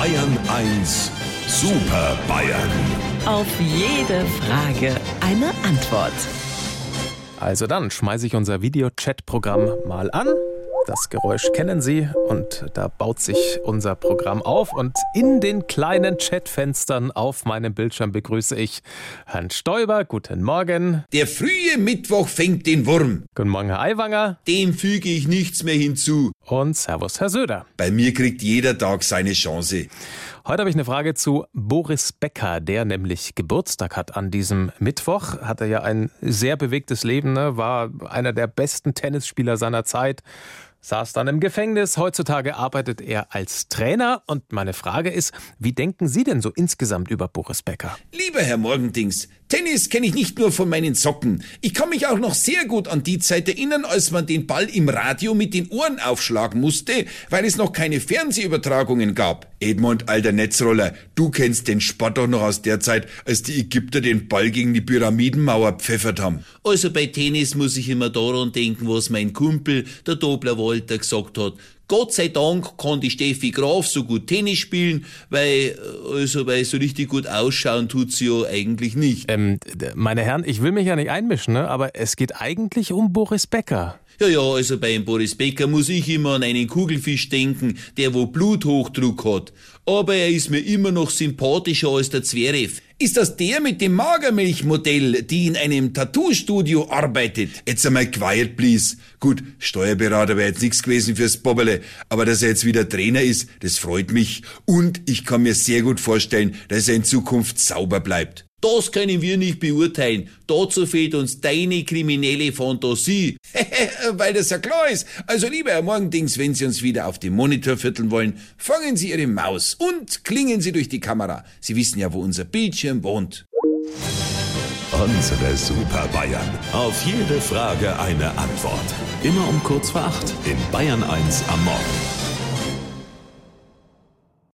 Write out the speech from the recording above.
Bayern 1 Super Bayern. Auf jede Frage eine Antwort. Also dann schmeiße ich unser Videochat-Programm mal an. Das Geräusch kennen Sie und da baut sich unser Programm auf und in den kleinen Chatfenstern auf meinem Bildschirm begrüße ich Herrn Stoiber. Guten Morgen. Der frühe Mittwoch fängt den Wurm. Guten Morgen, Herr Aiwanger. Dem füge ich nichts mehr hinzu. Und Servus, Herr Söder. Bei mir kriegt jeder Tag seine Chance. Heute habe ich eine Frage zu Boris Becker, der nämlich Geburtstag hat an diesem Mittwoch. Hat er ja ein sehr bewegtes Leben, ne? war einer der besten Tennisspieler seiner Zeit saß dann im Gefängnis. Heutzutage arbeitet er als Trainer. Und meine Frage ist, wie denken Sie denn so insgesamt über Boris Becker? Lieber Herr Morgendings, Tennis kenne ich nicht nur von meinen Socken. Ich kann mich auch noch sehr gut an die Zeit erinnern, als man den Ball im Radio mit den Ohren aufschlagen musste, weil es noch keine Fernsehübertragungen gab. Edmund, alter Netzroller, du kennst den Sport doch noch aus der Zeit, als die Ägypter den Ball gegen die Pyramidenmauer pfeffert haben. Also bei Tennis muss ich immer daran denken, was mein Kumpel, der Dobler Walter, gesagt hat. Gott sei Dank kann die Steffi Graf so gut Tennis spielen, weil, also, weil so richtig gut ausschauen tut sie ja eigentlich nicht. Ähm, meine Herren, ich will mich ja nicht einmischen, ne? aber es geht eigentlich um Boris Becker. Ja, ja, also beim Boris Becker muss ich immer an einen Kugelfisch denken, der wo Bluthochdruck hat. Aber er ist mir immer noch sympathischer als der Zverev. Ist das der mit dem Magermilchmodell, die in einem Tattoo-Studio arbeitet? Jetzt einmal quiet, please. Gut, Steuerberater wäre jetzt nichts gewesen fürs Bobberle, aber dass er jetzt wieder Trainer ist, das freut mich. Und ich kann mir sehr gut vorstellen, dass er in Zukunft sauber bleibt. Das können wir nicht beurteilen. Dazu fehlt uns deine kriminelle Fantasie. Weil das ja klar ist. Also lieber Herr Morgendings, wenn Sie uns wieder auf dem Monitor vierteln wollen, fangen Sie Ihre Maus und klingen Sie durch die Kamera. Sie wissen ja, wo unser Bildschirm wohnt. Unsere Super Bayern. Auf jede Frage eine Antwort. Immer um kurz vor acht in Bayern 1 am Morgen.